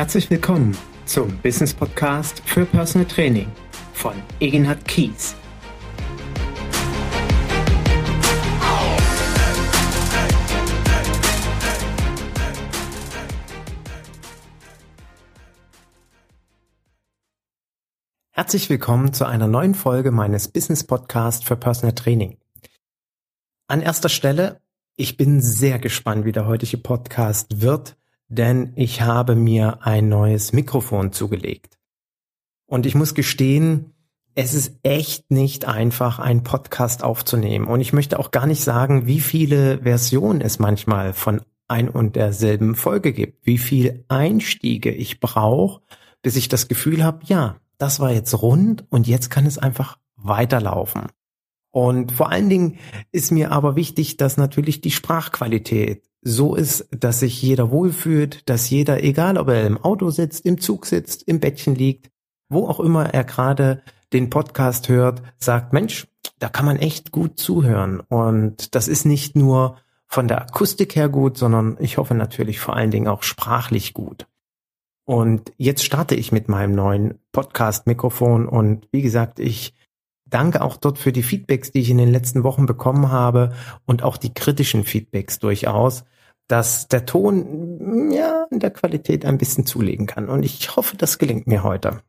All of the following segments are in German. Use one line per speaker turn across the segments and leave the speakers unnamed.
Herzlich willkommen zum Business Podcast für Personal Training von Egenhard Kies. Herzlich willkommen zu einer neuen Folge meines Business Podcast für Personal Training. An erster Stelle, ich bin sehr gespannt, wie der heutige Podcast wird, denn ich habe mir ein neues Mikrofon zugelegt. Und ich muss gestehen, es ist echt nicht einfach, einen Podcast aufzunehmen. Und ich möchte auch gar nicht sagen, wie viele Versionen es manchmal von ein und derselben Folge gibt, wie viel Einstiege ich brauche, bis ich das Gefühl habe, ja, das war jetzt rund und jetzt kann es einfach weiterlaufen. Und vor allen Dingen ist mir aber wichtig, dass natürlich die Sprachqualität so ist, dass sich jeder wohlfühlt, dass jeder, egal ob er im Auto sitzt, im Zug sitzt, im Bettchen liegt, wo auch immer er gerade den Podcast hört, sagt, Mensch, da kann man echt gut zuhören. Und das ist nicht nur von der Akustik her gut, sondern ich hoffe natürlich vor allen Dingen auch sprachlich gut. Und jetzt starte ich mit meinem neuen Podcast-Mikrofon und wie gesagt, ich danke auch dort für die Feedbacks, die ich in den letzten Wochen bekommen habe und auch die kritischen Feedbacks durchaus, dass der Ton ja in der Qualität ein bisschen zulegen kann. Und ich hoffe, das gelingt mir heute.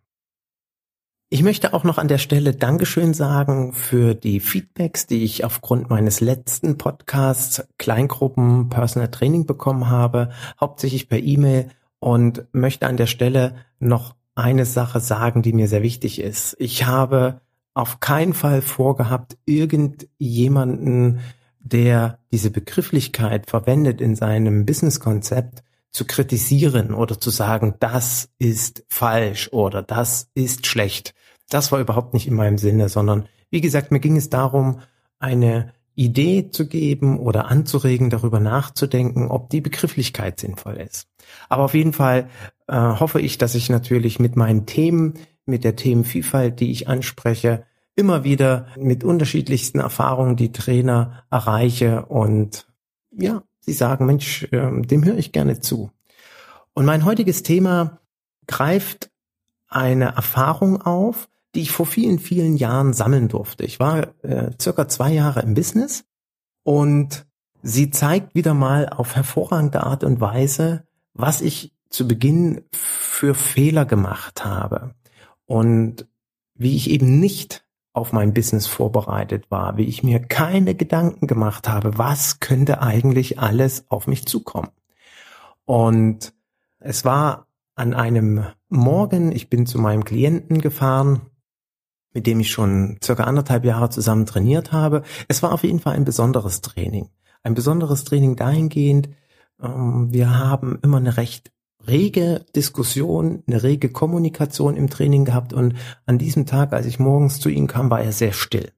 Ich möchte auch noch an der Stelle Dankeschön sagen für die Feedbacks, die ich aufgrund meines letzten Podcasts Kleingruppen Personal Training bekommen habe, hauptsächlich per E-Mail und möchte an der Stelle noch eine Sache sagen, die mir sehr wichtig ist. Ich habe auf keinen Fall vorgehabt, irgendjemanden, der diese Begrifflichkeit verwendet in seinem Businesskonzept, zu kritisieren oder zu sagen, das ist falsch oder das ist schlecht. Das war überhaupt nicht in meinem Sinne, sondern wie gesagt, mir ging es darum, eine Idee zu geben oder anzuregen, darüber nachzudenken, ob die Begrifflichkeit sinnvoll ist. Aber auf jeden Fall äh, hoffe ich, dass ich natürlich mit meinen Themen, mit der Themenvielfalt, die ich anspreche, immer wieder mit unterschiedlichsten Erfahrungen die Trainer erreiche und ja, sie sagen, Mensch, äh, dem höre ich gerne zu. Und mein heutiges Thema greift eine Erfahrung auf, die ich vor vielen, vielen Jahren sammeln durfte. Ich war äh, circa zwei Jahre im Business und sie zeigt wieder mal auf hervorragende Art und Weise, was ich zu Beginn für Fehler gemacht habe und wie ich eben nicht auf mein Business vorbereitet war, wie ich mir keine Gedanken gemacht habe, was könnte eigentlich alles auf mich zukommen. Und es war an einem Morgen, ich bin zu meinem Klienten gefahren, mit dem ich schon circa anderthalb Jahre zusammen trainiert habe. Es war auf jeden Fall ein besonderes Training. Ein besonderes Training dahingehend, ähm, wir haben immer eine recht rege Diskussion, eine rege Kommunikation im Training gehabt und an diesem Tag, als ich morgens zu ihm kam, war er sehr still.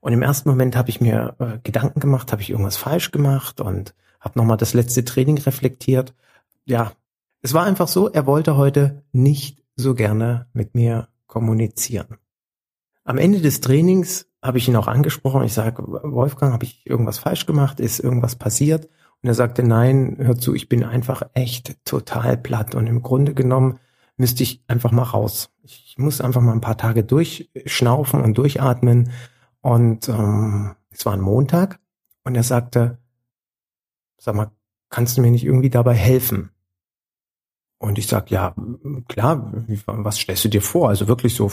Und im ersten Moment habe ich mir äh, Gedanken gemacht, habe ich irgendwas falsch gemacht und habe nochmal das letzte Training reflektiert. Ja, es war einfach so, er wollte heute nicht so gerne mit mir kommunizieren. Am Ende des Trainings habe ich ihn auch angesprochen. Ich sage, Wolfgang, habe ich irgendwas falsch gemacht? Ist irgendwas passiert? Und er sagte, nein, hör zu, ich bin einfach echt total platt. Und im Grunde genommen müsste ich einfach mal raus. Ich muss einfach mal ein paar Tage durchschnaufen und durchatmen. Und ähm, es war ein Montag. Und er sagte, sag mal, kannst du mir nicht irgendwie dabei helfen? Und ich sag, ja, klar, was stellst du dir vor? Also wirklich so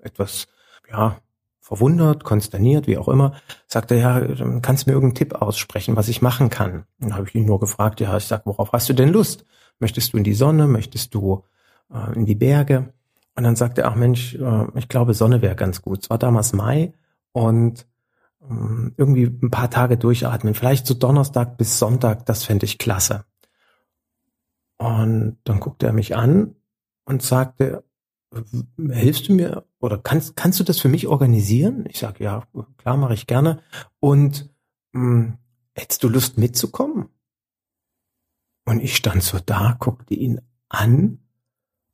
etwas ja, verwundert, konsterniert, wie auch immer, sagte ja, kannst du mir irgendeinen Tipp aussprechen, was ich machen kann? Und dann habe ich ihn nur gefragt, ja, ich sag, worauf hast du denn Lust? Möchtest du in die Sonne? Möchtest du äh, in die Berge? Und dann sagte er, ach Mensch, äh, ich glaube, Sonne wäre ganz gut. Es war damals Mai und äh, irgendwie ein paar Tage durchatmen. Vielleicht so Donnerstag bis Sonntag, das fände ich klasse. Und dann guckte er mich an und sagte, hilfst du mir oder kannst, kannst du das für mich organisieren? Ich sage, ja, klar, mache ich gerne. Und mh, hm, hättest du Lust mitzukommen? Und ich stand so da, guckte ihn an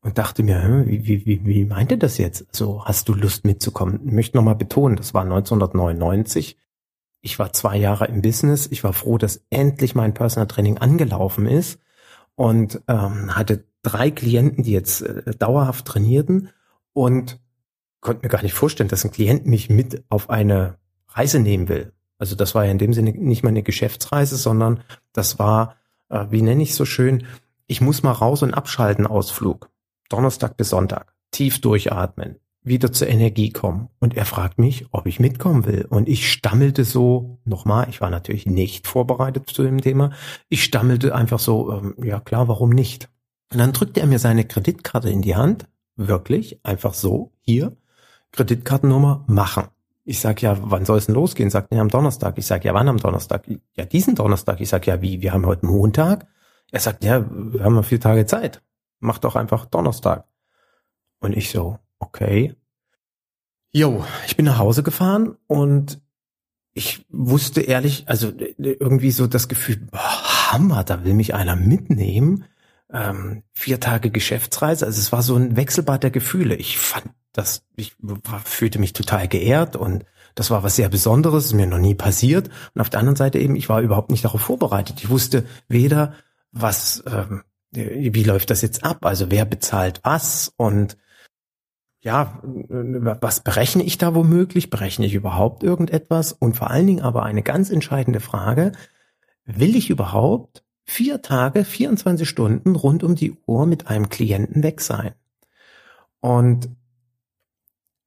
und dachte mir, wie, wie, wie, wie meint er das jetzt? Also hast du Lust mitzukommen? Ich möchte nochmal betonen, das war 1999. Ich war zwei Jahre im Business. Ich war froh, dass endlich mein Personal Training angelaufen ist und ähm, hatte drei Klienten, die jetzt äh, dauerhaft trainierten und konnte mir gar nicht vorstellen, dass ein Klient mich mit auf eine Reise nehmen will. Also das war ja in dem Sinne nicht mal eine Geschäftsreise, sondern das war, äh, wie nenne ich so schön, ich muss mal raus und abschalten Ausflug. Donnerstag bis Sonntag. Tief durchatmen. Wieder zur Energie kommen. Und er fragt mich, ob ich mitkommen will. Und ich stammelte so, nochmal, ich war natürlich nicht vorbereitet zu dem Thema. Ich stammelte einfach so, ähm, ja klar, warum nicht? Und dann drückte er mir seine Kreditkarte in die Hand. Wirklich, einfach so, hier. Kreditkartennummer machen. Ich sag ja, wann soll es denn losgehen? Sagt er am Donnerstag. Ich sag ja, wann am Donnerstag? Ja, diesen Donnerstag. Ich sag ja, wie? Wir haben heute Montag. Er sagt ja, wir haben noch vier Tage Zeit. Mach doch einfach Donnerstag. Und ich so, okay. Jo, ich bin nach Hause gefahren und ich wusste ehrlich, also irgendwie so das Gefühl, boah, Hammer, da will mich einer mitnehmen. Ähm, vier Tage Geschäftsreise, also es war so ein Wechselbad der Gefühle. Ich fand das, ich war, fühlte mich total geehrt und das war was sehr Besonderes, ist mir noch nie passiert. Und auf der anderen Seite eben, ich war überhaupt nicht darauf vorbereitet. Ich wusste weder, was, ähm, wie läuft das jetzt ab? Also wer bezahlt was? Und ja, was berechne ich da womöglich? Berechne ich überhaupt irgendetwas? Und vor allen Dingen aber eine ganz entscheidende Frage, will ich überhaupt vier Tage, 24 Stunden rund um die Uhr mit einem Klienten weg sein? Und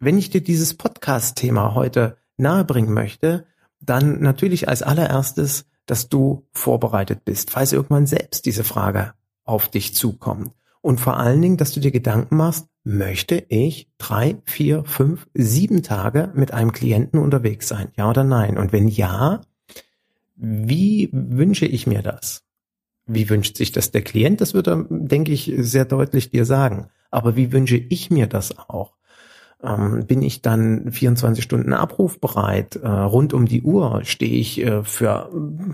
wenn ich dir dieses Podcast-Thema heute nahebringen möchte, dann natürlich als allererstes, dass du vorbereitet bist, falls irgendwann selbst diese Frage auf dich zukommt. Und vor allen Dingen, dass du dir Gedanken machst, möchte ich drei, vier, fünf, sieben Tage mit einem Klienten unterwegs sein? Ja oder nein? Und wenn ja, wie wünsche ich mir das? Wie wünscht sich das der Klient? Das wird er, denke ich, sehr deutlich dir sagen. Aber wie wünsche ich mir das auch? Ähm, bin ich dann 24 Stunden abrufbereit, äh, rund um die Uhr stehe ich äh, für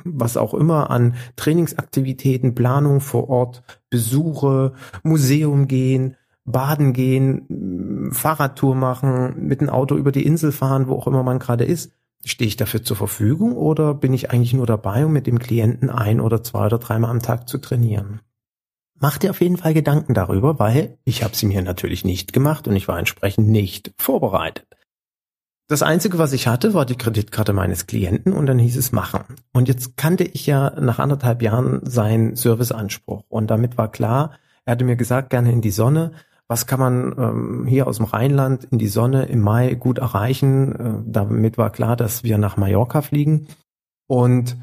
was auch immer an Trainingsaktivitäten, Planung vor Ort, Besuche, Museum gehen, baden gehen, Fahrradtour machen, mit dem Auto über die Insel fahren, wo auch immer man gerade ist. Stehe ich dafür zur Verfügung oder bin ich eigentlich nur dabei, um mit dem Klienten ein oder zwei oder dreimal am Tag zu trainieren? Mach dir auf jeden Fall Gedanken darüber, weil ich habe sie mir natürlich nicht gemacht und ich war entsprechend nicht vorbereitet. Das Einzige, was ich hatte, war die Kreditkarte meines Klienten und dann hieß es machen. Und jetzt kannte ich ja nach anderthalb Jahren seinen Serviceanspruch und damit war klar, er hatte mir gesagt, gerne in die Sonne. Was kann man ähm, hier aus dem Rheinland in die Sonne im Mai gut erreichen? Äh, damit war klar, dass wir nach Mallorca fliegen. Und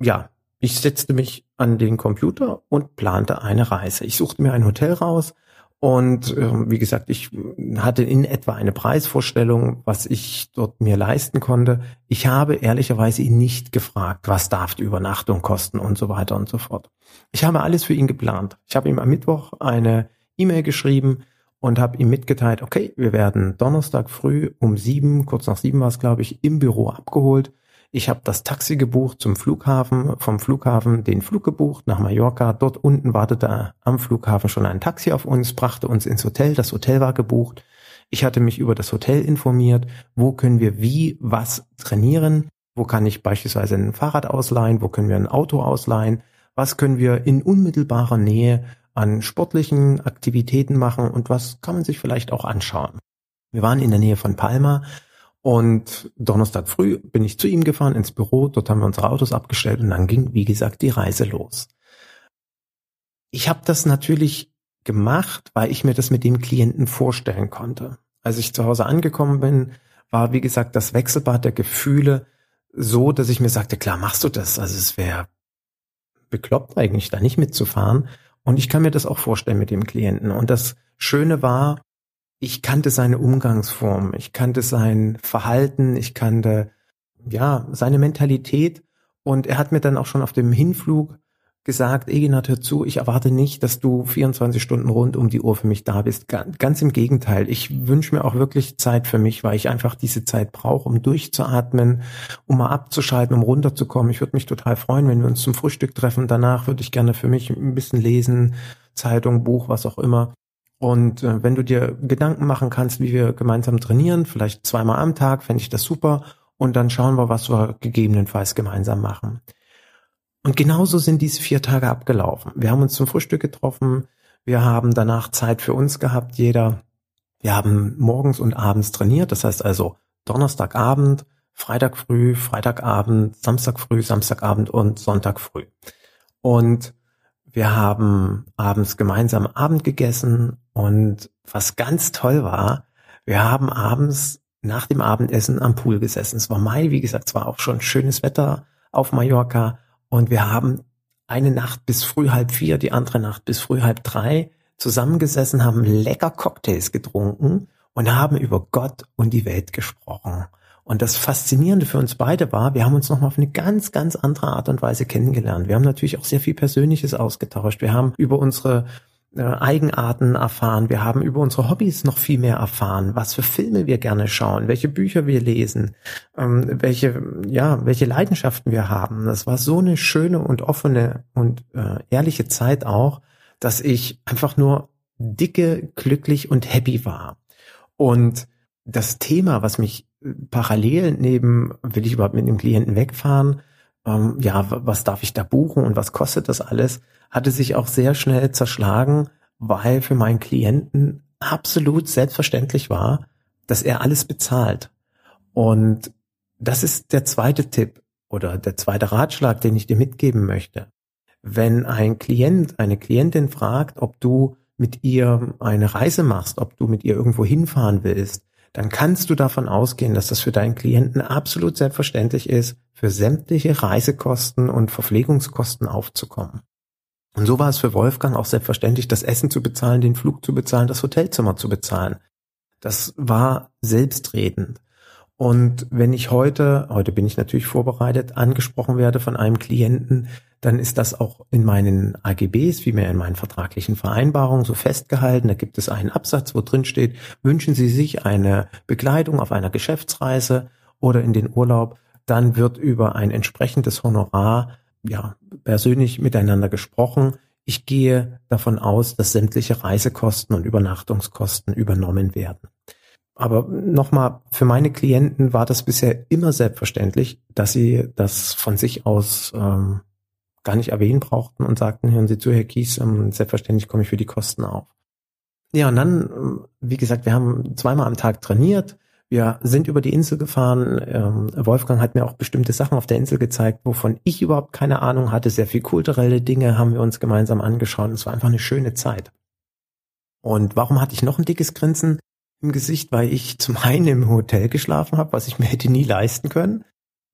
ja, ich setzte mich an den Computer und plante eine Reise. Ich suchte mir ein Hotel raus und äh, wie gesagt, ich hatte in etwa eine Preisvorstellung, was ich dort mir leisten konnte. Ich habe ehrlicherweise ihn nicht gefragt, was darf die Übernachtung kosten und so weiter und so fort. Ich habe alles für ihn geplant. Ich habe ihm am Mittwoch eine E-Mail geschrieben und habe ihm mitgeteilt, okay, wir werden Donnerstag früh um sieben, kurz nach sieben war es, glaube ich, im Büro abgeholt. Ich habe das Taxi gebucht zum Flughafen, vom Flughafen den Flug gebucht nach Mallorca. Dort unten wartete am Flughafen schon ein Taxi auf uns, brachte uns ins Hotel. Das Hotel war gebucht. Ich hatte mich über das Hotel informiert. Wo können wir wie was trainieren? Wo kann ich beispielsweise ein Fahrrad ausleihen? Wo können wir ein Auto ausleihen? Was können wir in unmittelbarer Nähe an sportlichen Aktivitäten machen? Und was kann man sich vielleicht auch anschauen? Wir waren in der Nähe von Palma und Donnerstag früh bin ich zu ihm gefahren ins Büro, dort haben wir unsere Autos abgestellt und dann ging, wie gesagt, die Reise los. Ich habe das natürlich gemacht, weil ich mir das mit dem Klienten vorstellen konnte. Als ich zu Hause angekommen bin, war, wie gesagt, das Wechselbad der Gefühle so, dass ich mir sagte, klar machst du das. Also es wäre bekloppt eigentlich, da nicht mitzufahren. Und ich kann mir das auch vorstellen mit dem Klienten. Und das Schöne war, ich kannte seine Umgangsform, ich kannte sein Verhalten, ich kannte ja seine Mentalität und er hat mir dann auch schon auf dem Hinflug gesagt, Eginat, hör zu, ich erwarte nicht, dass du 24 Stunden rund um die Uhr für mich da bist. Ganz im Gegenteil. Ich wünsche mir auch wirklich Zeit für mich, weil ich einfach diese Zeit brauche, um durchzuatmen, um mal abzuschalten, um runterzukommen. Ich würde mich total freuen, wenn wir uns zum Frühstück treffen. Danach würde ich gerne für mich ein bisschen lesen, Zeitung, Buch, was auch immer. Und äh, wenn du dir Gedanken machen kannst, wie wir gemeinsam trainieren, vielleicht zweimal am Tag, fände ich das super. Und dann schauen wir, was wir gegebenenfalls gemeinsam machen. Und genauso sind diese vier Tage abgelaufen. Wir haben uns zum Frühstück getroffen. Wir haben danach Zeit für uns gehabt, jeder. Wir haben morgens und abends trainiert. Das heißt also Donnerstagabend, Freitag früh, Freitagabend, Samstag früh, Samstagabend und Sonntag früh. Und wir haben abends gemeinsam Abend gegessen und was ganz toll war, wir haben abends nach dem Abendessen am Pool gesessen. Es war Mai, wie gesagt, es war auch schon schönes Wetter auf Mallorca und wir haben eine Nacht bis früh halb vier, die andere Nacht bis früh halb drei zusammengesessen, haben lecker Cocktails getrunken und haben über Gott und die Welt gesprochen. Und das Faszinierende für uns beide war, wir haben uns nochmal auf eine ganz, ganz andere Art und Weise kennengelernt. Wir haben natürlich auch sehr viel Persönliches ausgetauscht. Wir haben über unsere äh, Eigenarten erfahren. Wir haben über unsere Hobbys noch viel mehr erfahren, was für Filme wir gerne schauen, welche Bücher wir lesen, ähm, welche, ja, welche Leidenschaften wir haben. Das war so eine schöne und offene und äh, ehrliche Zeit auch, dass ich einfach nur dicke, glücklich und happy war. Und das Thema, was mich parallel neben, will ich überhaupt mit dem Klienten wegfahren, ähm, ja, was darf ich da buchen und was kostet das alles, hatte sich auch sehr schnell zerschlagen, weil für meinen Klienten absolut selbstverständlich war, dass er alles bezahlt. Und das ist der zweite Tipp oder der zweite Ratschlag, den ich dir mitgeben möchte. Wenn ein Klient, eine Klientin fragt, ob du mit ihr eine Reise machst, ob du mit ihr irgendwo hinfahren willst, dann kannst du davon ausgehen, dass das für deinen Klienten absolut selbstverständlich ist, für sämtliche Reisekosten und Verpflegungskosten aufzukommen. Und so war es für Wolfgang auch selbstverständlich, das Essen zu bezahlen, den Flug zu bezahlen, das Hotelzimmer zu bezahlen. Das war selbstredend. Und wenn ich heute, heute bin ich natürlich vorbereitet, angesprochen werde von einem Klienten, dann ist das auch in meinen AGBs, wie mir in meinen vertraglichen Vereinbarungen so festgehalten. Da gibt es einen Absatz, wo drin steht, wünschen Sie sich eine Begleitung auf einer Geschäftsreise oder in den Urlaub, dann wird über ein entsprechendes Honorar ja persönlich miteinander gesprochen. Ich gehe davon aus, dass sämtliche Reisekosten und Übernachtungskosten übernommen werden. Aber nochmal, für meine Klienten war das bisher immer selbstverständlich, dass sie das von sich aus ähm, gar nicht erwähnen brauchten und sagten, hören Sie zu, Herr Kies, ähm, selbstverständlich komme ich für die Kosten auf. Ja, und dann, ähm, wie gesagt, wir haben zweimal am Tag trainiert. Wir sind über die Insel gefahren. Ähm, Wolfgang hat mir auch bestimmte Sachen auf der Insel gezeigt, wovon ich überhaupt keine Ahnung hatte. Sehr viel kulturelle Dinge haben wir uns gemeinsam angeschaut. Es war einfach eine schöne Zeit. Und warum hatte ich noch ein dickes Grinsen? Im Gesicht, weil ich zum einen im Hotel geschlafen habe, was ich mir hätte nie leisten können.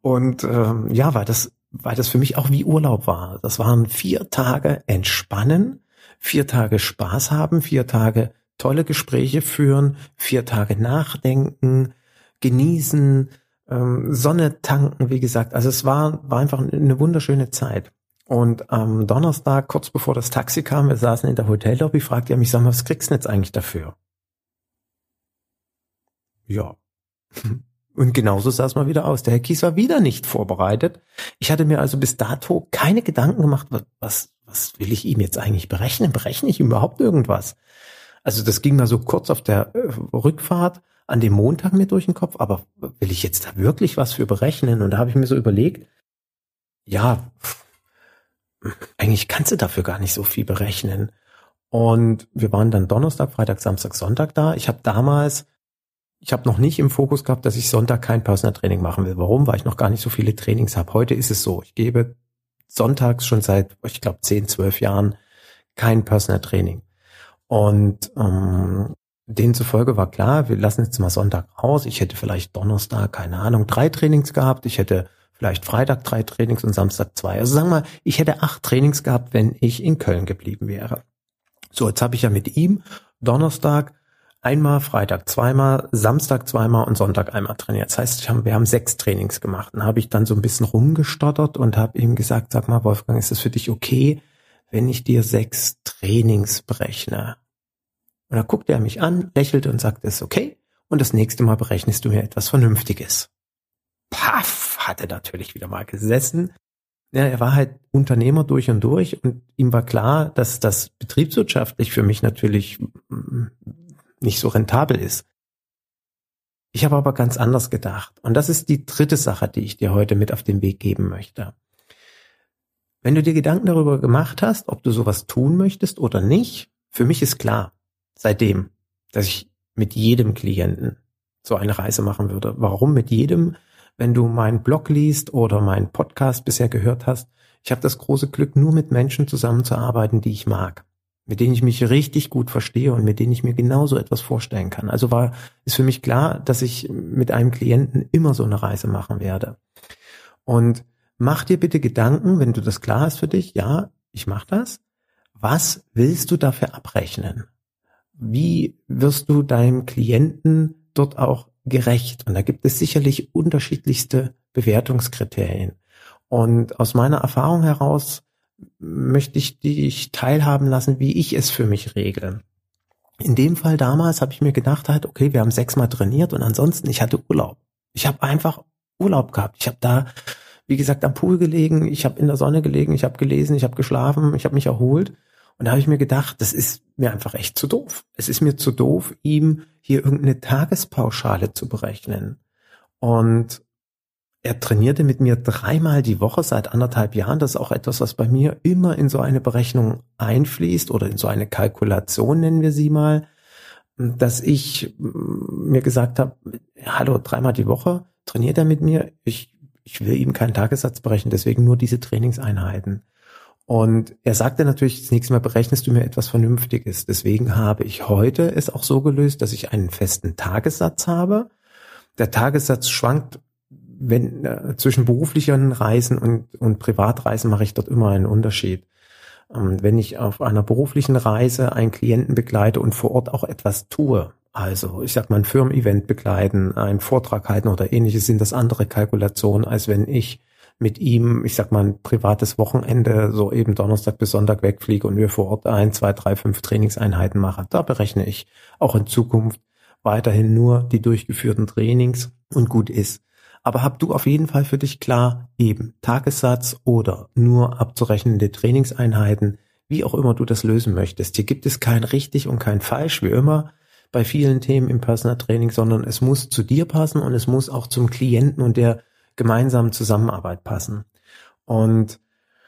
Und ähm, ja, weil das, weil das für mich auch wie Urlaub war. Das waren vier Tage entspannen, vier Tage Spaß haben, vier Tage tolle Gespräche führen, vier Tage nachdenken, genießen, ähm, Sonne tanken, wie gesagt. Also es war, war einfach eine wunderschöne Zeit. Und am Donnerstag, kurz bevor das Taxi kam, wir saßen in der Hotellobby, fragte er mich, sag mal, was kriegst du denn jetzt eigentlich dafür? Ja. Und genauso sah es mal wieder aus. Der Herr Kies war wieder nicht vorbereitet. Ich hatte mir also bis dato keine Gedanken gemacht, was, was will ich ihm jetzt eigentlich berechnen? Berechne ich ihm überhaupt irgendwas? Also das ging mal so kurz auf der äh, Rückfahrt an dem Montag mir durch den Kopf, aber will ich jetzt da wirklich was für berechnen? Und da habe ich mir so überlegt, ja, eigentlich kannst du dafür gar nicht so viel berechnen. Und wir waren dann Donnerstag, Freitag, Samstag, Sonntag da. Ich habe damals ich habe noch nicht im Fokus gehabt, dass ich Sonntag kein Personal Training machen will. Warum? Weil ich noch gar nicht so viele Trainings habe. Heute ist es so. Ich gebe sonntags schon seit, ich glaube, 10, 12 Jahren kein Personal Training. Und ähm, demzufolge war klar, wir lassen jetzt mal Sonntag raus. Ich hätte vielleicht Donnerstag, keine Ahnung, drei Trainings gehabt. Ich hätte vielleicht Freitag drei Trainings und Samstag zwei. Also sagen wir, ich hätte acht Trainings gehabt, wenn ich in Köln geblieben wäre. So, jetzt habe ich ja mit ihm Donnerstag einmal, Freitag zweimal, Samstag zweimal und Sonntag einmal trainiert. Das heißt, haben, wir haben sechs Trainings gemacht. Dann habe ich dann so ein bisschen rumgestottert und habe ihm gesagt, sag mal, Wolfgang, ist es für dich okay, wenn ich dir sechs Trainings berechne? Und dann guckte er mich an, lächelte und sagte, ist okay. Und das nächste Mal berechnest du mir etwas Vernünftiges. Paff, hatte natürlich wieder mal gesessen. Ja, er war halt Unternehmer durch und durch und ihm war klar, dass das betriebswirtschaftlich für mich natürlich nicht so rentabel ist. Ich habe aber ganz anders gedacht. Und das ist die dritte Sache, die ich dir heute mit auf den Weg geben möchte. Wenn du dir Gedanken darüber gemacht hast, ob du sowas tun möchtest oder nicht, für mich ist klar, seitdem, dass ich mit jedem Klienten so eine Reise machen würde. Warum mit jedem? Wenn du meinen Blog liest oder meinen Podcast bisher gehört hast, ich habe das große Glück, nur mit Menschen zusammenzuarbeiten, die ich mag, mit denen ich mich richtig gut verstehe und mit denen ich mir genauso etwas vorstellen kann. Also war, ist für mich klar, dass ich mit einem Klienten immer so eine Reise machen werde. Und mach dir bitte Gedanken, wenn du das klar hast für dich, ja, ich mache das. Was willst du dafür abrechnen? Wie wirst du deinem Klienten dort auch gerecht? Und da gibt es sicherlich unterschiedlichste Bewertungskriterien. Und aus meiner Erfahrung heraus möchte ich dich teilhaben lassen, wie ich es für mich regle. In dem Fall damals habe ich mir gedacht halt, okay, wir haben sechsmal trainiert und ansonsten ich hatte Urlaub. Ich habe einfach Urlaub gehabt. Ich habe da, wie gesagt, am Pool gelegen, ich habe in der Sonne gelegen, ich habe gelesen, ich habe geschlafen, ich habe mich erholt. Und da habe ich mir gedacht, das ist mir einfach echt zu doof. Es ist mir zu doof, ihm hier irgendeine Tagespauschale zu berechnen. Und er trainierte mit mir dreimal die Woche seit anderthalb Jahren. Das ist auch etwas, was bei mir immer in so eine Berechnung einfließt oder in so eine Kalkulation nennen wir sie mal, dass ich mir gesagt habe, hallo, dreimal die Woche trainiert er mit mir. Ich, ich will ihm keinen Tagessatz berechnen, deswegen nur diese Trainingseinheiten. Und er sagte natürlich, das nächste Mal berechnest du mir etwas Vernünftiges. Deswegen habe ich heute es auch so gelöst, dass ich einen festen Tagessatz habe. Der Tagessatz schwankt wenn äh, zwischen beruflichen Reisen und, und Privatreisen mache ich dort immer einen Unterschied. Ähm, wenn ich auf einer beruflichen Reise einen Klienten begleite und vor Ort auch etwas tue, also ich sag mal ein Firmen-Event begleiten, einen Vortrag halten oder ähnliches, sind das andere Kalkulationen, als wenn ich mit ihm, ich sag mal, ein privates Wochenende, so eben Donnerstag bis Sonntag wegfliege und wir vor Ort ein, zwei, drei, fünf Trainingseinheiten machen. Da berechne ich auch in Zukunft weiterhin nur die durchgeführten Trainings und gut ist. Aber hab du auf jeden Fall für dich klar, eben Tagessatz oder nur abzurechnende Trainingseinheiten, wie auch immer du das lösen möchtest. Hier gibt es kein richtig und kein falsch, wie immer bei vielen Themen im Personal Training, sondern es muss zu dir passen und es muss auch zum Klienten und der gemeinsamen Zusammenarbeit passen. Und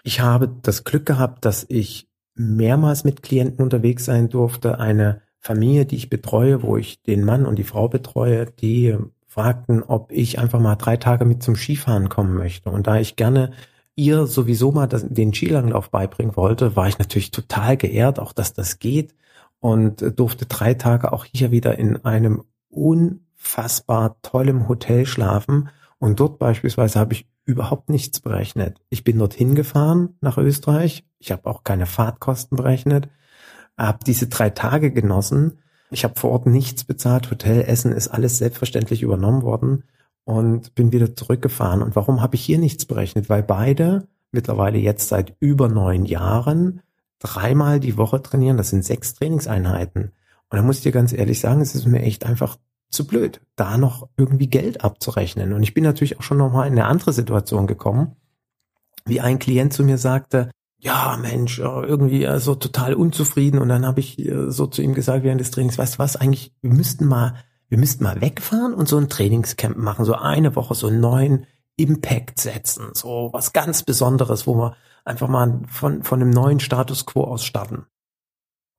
ich habe das Glück gehabt, dass ich mehrmals mit Klienten unterwegs sein durfte. Eine Familie, die ich betreue, wo ich den Mann und die Frau betreue, die fragten, ob ich einfach mal drei Tage mit zum Skifahren kommen möchte. Und da ich gerne ihr sowieso mal das, den Skilanglauf beibringen wollte, war ich natürlich total geehrt, auch dass das geht und durfte drei Tage auch hier wieder in einem unfassbar tollem Hotel schlafen. Und dort beispielsweise habe ich überhaupt nichts berechnet. Ich bin dorthin gefahren nach Österreich. Ich habe auch keine Fahrtkosten berechnet, habe diese drei Tage genossen ich habe vor Ort nichts bezahlt, Hotel, Essen ist alles selbstverständlich übernommen worden und bin wieder zurückgefahren. Und warum habe ich hier nichts berechnet? Weil beide mittlerweile jetzt seit über neun Jahren dreimal die Woche trainieren. Das sind sechs Trainingseinheiten. Und da muss ich dir ganz ehrlich sagen, es ist mir echt einfach zu blöd, da noch irgendwie Geld abzurechnen. Und ich bin natürlich auch schon nochmal in eine andere Situation gekommen, wie ein Klient zu mir sagte, ja, Mensch, irgendwie äh, so total unzufrieden. Und dann habe ich äh, so zu ihm gesagt während des Trainings, weißt du was, eigentlich, wir müssten mal, wir müssten mal wegfahren und so ein Trainingscamp machen, so eine Woche, so einen neuen Impact setzen, so was ganz Besonderes, wo wir einfach mal von, von einem neuen Status quo aus starten.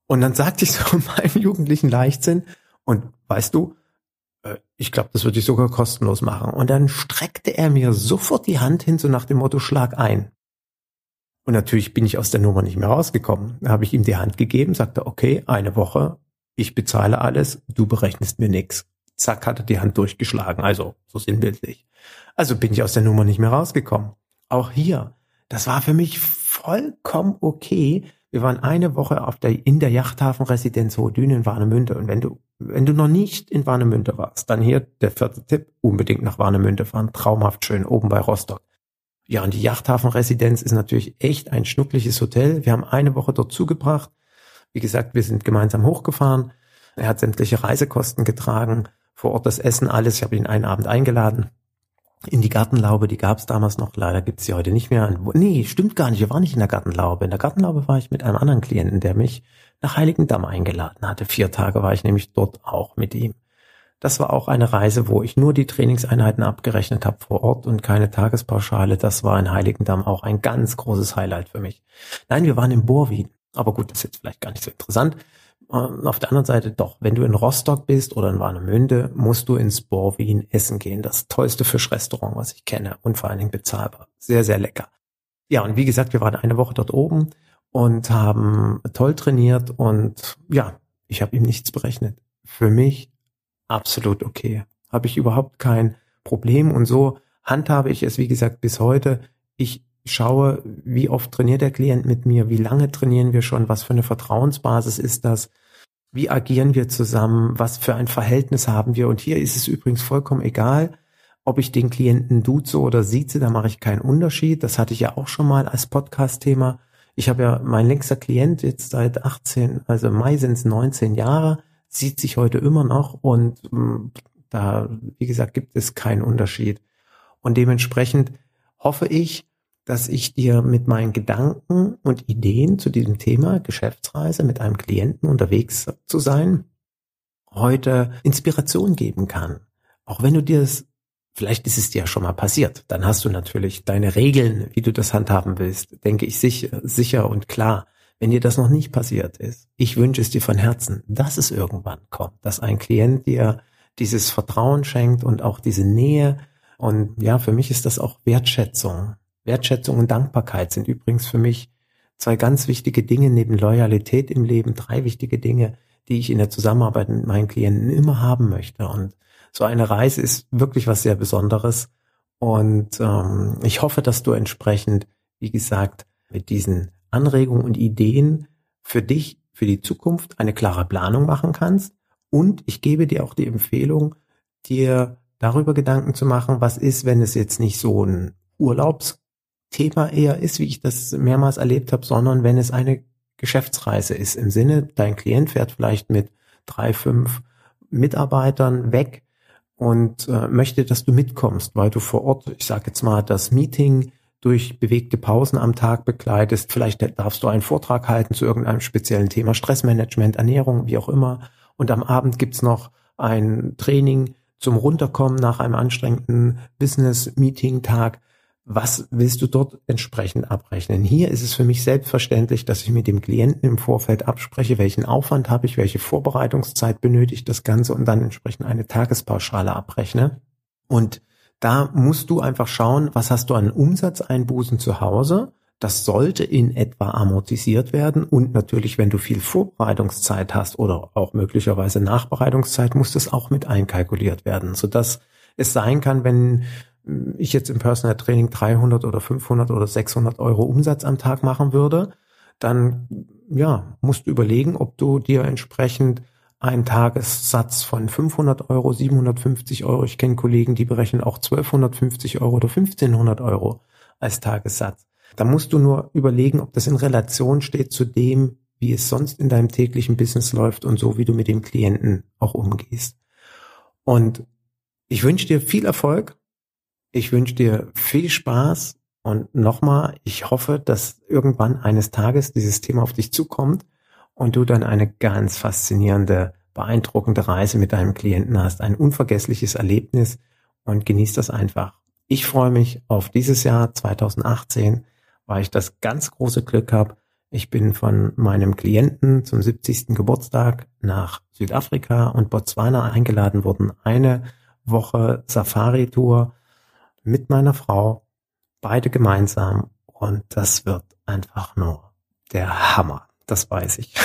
Und dann sagte ich so in meinem jugendlichen Leichtsinn, und weißt du, äh, ich glaube, das würde ich sogar kostenlos machen. Und dann streckte er mir sofort die Hand hin, so nach dem Motto, schlag ein. Und natürlich bin ich aus der Nummer nicht mehr rausgekommen. Da habe ich ihm die Hand gegeben, sagte, okay, eine Woche, ich bezahle alles, du berechnest mir nichts. Zack, hat er die Hand durchgeschlagen. Also, so sinnbildlich. Also bin ich aus der Nummer nicht mehr rausgekommen. Auch hier, das war für mich vollkommen okay. Wir waren eine Woche auf der, in der Yachthafenresidenz Hohdüne in Warnemünde. Und wenn du, wenn du noch nicht in Warnemünde warst, dann hier der vierte Tipp, unbedingt nach Warnemünde fahren. Traumhaft schön, oben bei Rostock. Ja, und die Yachthafenresidenz ist natürlich echt ein schnuckliches Hotel. Wir haben eine Woche dort zugebracht. Wie gesagt, wir sind gemeinsam hochgefahren. Er hat sämtliche Reisekosten getragen, vor Ort das Essen, alles. Ich habe ihn einen Abend eingeladen. In die Gartenlaube, die gab es damals noch, leider gibt es sie heute nicht mehr. Nee, stimmt gar nicht, wir waren nicht in der Gartenlaube. In der Gartenlaube war ich mit einem anderen Klienten, der mich nach Heiligendamm eingeladen hatte. Vier Tage war ich nämlich dort auch mit ihm. Das war auch eine Reise, wo ich nur die Trainingseinheiten abgerechnet habe vor Ort und keine Tagespauschale. Das war in Heiligendamm auch ein ganz großes Highlight für mich. Nein, wir waren in Borwin. Aber gut, das ist jetzt vielleicht gar nicht so interessant. Und auf der anderen Seite doch, wenn du in Rostock bist oder in Warnemünde, musst du ins Borwin essen gehen. Das tollste Fischrestaurant, was ich kenne und vor allen Dingen bezahlbar. Sehr, sehr lecker. Ja, und wie gesagt, wir waren eine Woche dort oben und haben toll trainiert und ja, ich habe ihm nichts berechnet. Für mich absolut okay. Habe ich überhaupt kein Problem und so handhabe ich es, wie gesagt, bis heute. Ich schaue, wie oft trainiert der Klient mit mir, wie lange trainieren wir schon, was für eine Vertrauensbasis ist das, wie agieren wir zusammen, was für ein Verhältnis haben wir. Und hier ist es übrigens vollkommen egal, ob ich den Klienten duze oder sieze, da mache ich keinen Unterschied. Das hatte ich ja auch schon mal als Podcast-Thema. Ich habe ja mein längster Klient jetzt seit 18, also Mai sind es 19 Jahre, sieht sich heute immer noch und mm, da, wie gesagt, gibt es keinen Unterschied. Und dementsprechend hoffe ich, dass ich dir mit meinen Gedanken und Ideen zu diesem Thema Geschäftsreise mit einem Klienten unterwegs zu sein, heute Inspiration geben kann. Auch wenn du dir das, vielleicht ist es dir ja schon mal passiert, dann hast du natürlich deine Regeln, wie du das handhaben willst, denke ich sicher, sicher und klar. Wenn dir das noch nicht passiert ist, ich wünsche es dir von Herzen, dass es irgendwann kommt, dass ein Klient dir dieses Vertrauen schenkt und auch diese Nähe. Und ja, für mich ist das auch Wertschätzung. Wertschätzung und Dankbarkeit sind übrigens für mich zwei ganz wichtige Dinge neben Loyalität im Leben, drei wichtige Dinge, die ich in der Zusammenarbeit mit meinen Klienten immer haben möchte. Und so eine Reise ist wirklich was sehr Besonderes. Und ähm, ich hoffe, dass du entsprechend, wie gesagt, mit diesen Anregungen und Ideen für dich, für die Zukunft eine klare Planung machen kannst. Und ich gebe dir auch die Empfehlung, dir darüber Gedanken zu machen, was ist, wenn es jetzt nicht so ein Urlaubs Thema eher ist, wie ich das mehrmals erlebt habe, sondern wenn es eine Geschäftsreise ist. Im Sinne, dein Klient fährt vielleicht mit drei, fünf Mitarbeitern weg und äh, möchte, dass du mitkommst, weil du vor Ort, ich sage jetzt mal, das Meeting durch bewegte Pausen am Tag begleitest. Vielleicht darfst du einen Vortrag halten zu irgendeinem speziellen Thema, Stressmanagement, Ernährung, wie auch immer. Und am Abend gibt's noch ein Training zum Runterkommen nach einem anstrengenden Business-Meeting-Tag was willst du dort entsprechend abrechnen? Hier ist es für mich selbstverständlich, dass ich mit dem Klienten im Vorfeld abspreche, welchen Aufwand habe ich, welche Vorbereitungszeit benötigt das Ganze und dann entsprechend eine Tagespauschale abrechne. Und da musst du einfach schauen, was hast du an Umsatzeinbußen zu Hause? Das sollte in etwa amortisiert werden und natürlich, wenn du viel Vorbereitungszeit hast oder auch möglicherweise Nachbereitungszeit, muss das auch mit einkalkuliert werden, sodass es sein kann, wenn ich jetzt im Personal Training 300 oder 500 oder 600 Euro Umsatz am Tag machen würde, dann ja, musst du überlegen, ob du dir entsprechend einen Tagessatz von 500 Euro, 750 Euro, ich kenne Kollegen, die berechnen auch 1250 Euro oder 1500 Euro als Tagessatz. Da musst du nur überlegen, ob das in Relation steht zu dem, wie es sonst in deinem täglichen Business läuft und so, wie du mit dem Klienten auch umgehst. Und ich wünsche dir viel Erfolg ich wünsche dir viel Spaß und nochmal, ich hoffe, dass irgendwann eines Tages dieses Thema auf dich zukommt und du dann eine ganz faszinierende, beeindruckende Reise mit deinem Klienten hast, ein unvergessliches Erlebnis und genieß das einfach. Ich freue mich auf dieses Jahr 2018, weil ich das ganz große Glück habe. Ich bin von meinem Klienten zum 70. Geburtstag nach Südafrika und Botswana eingeladen worden. Eine Woche Safari-Tour mit meiner Frau, beide gemeinsam und das wird einfach nur der Hammer. Das weiß ich.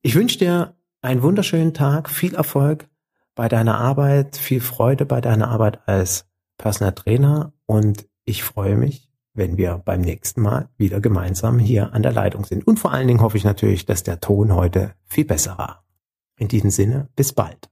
Ich wünsche dir einen wunderschönen Tag, viel Erfolg bei deiner Arbeit, viel Freude bei deiner Arbeit als Personal Trainer und ich freue mich, wenn wir beim nächsten Mal wieder gemeinsam hier an der Leitung sind. Und vor allen Dingen hoffe ich natürlich, dass der Ton heute viel besser war. In diesem Sinne, bis bald.